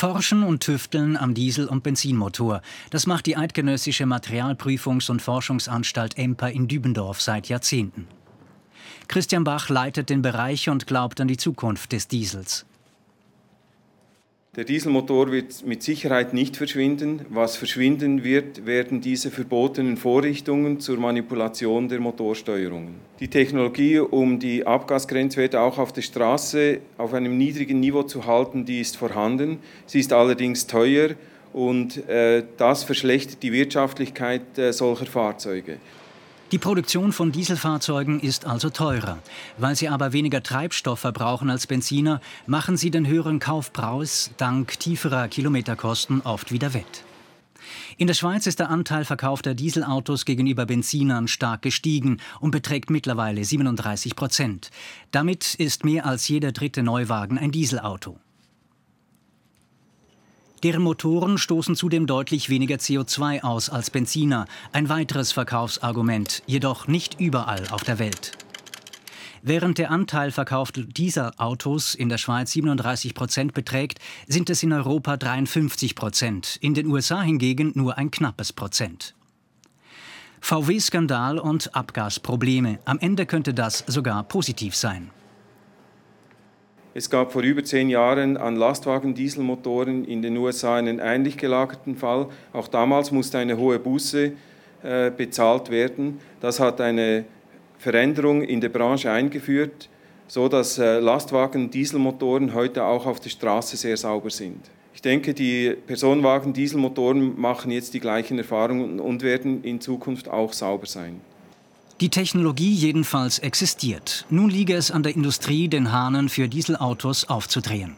Forschen und tüfteln am Diesel- und Benzinmotor. Das macht die Eidgenössische Materialprüfungs- und Forschungsanstalt EMPA in Dübendorf seit Jahrzehnten. Christian Bach leitet den Bereich und glaubt an die Zukunft des Diesels. Der Dieselmotor wird mit Sicherheit nicht verschwinden. Was verschwinden wird, werden diese verbotenen Vorrichtungen zur Manipulation der Motorsteuerungen. Die Technologie, um die Abgasgrenzwerte auch auf der Straße auf einem niedrigen Niveau zu halten, die ist vorhanden. Sie ist allerdings teuer und äh, das verschlechtert die Wirtschaftlichkeit äh, solcher Fahrzeuge. Die Produktion von Dieselfahrzeugen ist also teurer. Weil sie aber weniger Treibstoff verbrauchen als Benziner, machen sie den höheren Kaufpreis dank tieferer Kilometerkosten oft wieder wett. In der Schweiz ist der Anteil verkaufter Dieselautos gegenüber Benzinern stark gestiegen und beträgt mittlerweile 37 Prozent. Damit ist mehr als jeder dritte Neuwagen ein Dieselauto. Deren Motoren stoßen zudem deutlich weniger CO2 aus als Benziner, ein weiteres Verkaufsargument, jedoch nicht überall auf der Welt. Während der Anteil verkaufter Dieselautos in der Schweiz 37 Prozent beträgt, sind es in Europa 53 Prozent, in den USA hingegen nur ein knappes Prozent. VW-Skandal und Abgasprobleme. Am Ende könnte das sogar positiv sein. Es gab vor über zehn Jahren an Lastwagen-Dieselmotoren in den USA einen ähnlich gelagerten Fall. Auch damals musste eine hohe Buße äh, bezahlt werden. Das hat eine Veränderung in der Branche eingeführt, so dass äh, Lastwagen-Dieselmotoren heute auch auf der Straße sehr sauber sind. Ich denke, die Personenwagen-Dieselmotoren machen jetzt die gleichen Erfahrungen und werden in Zukunft auch sauber sein. Die Technologie jedenfalls existiert. Nun liege es an der Industrie, den Hahnen für Dieselautos aufzudrehen.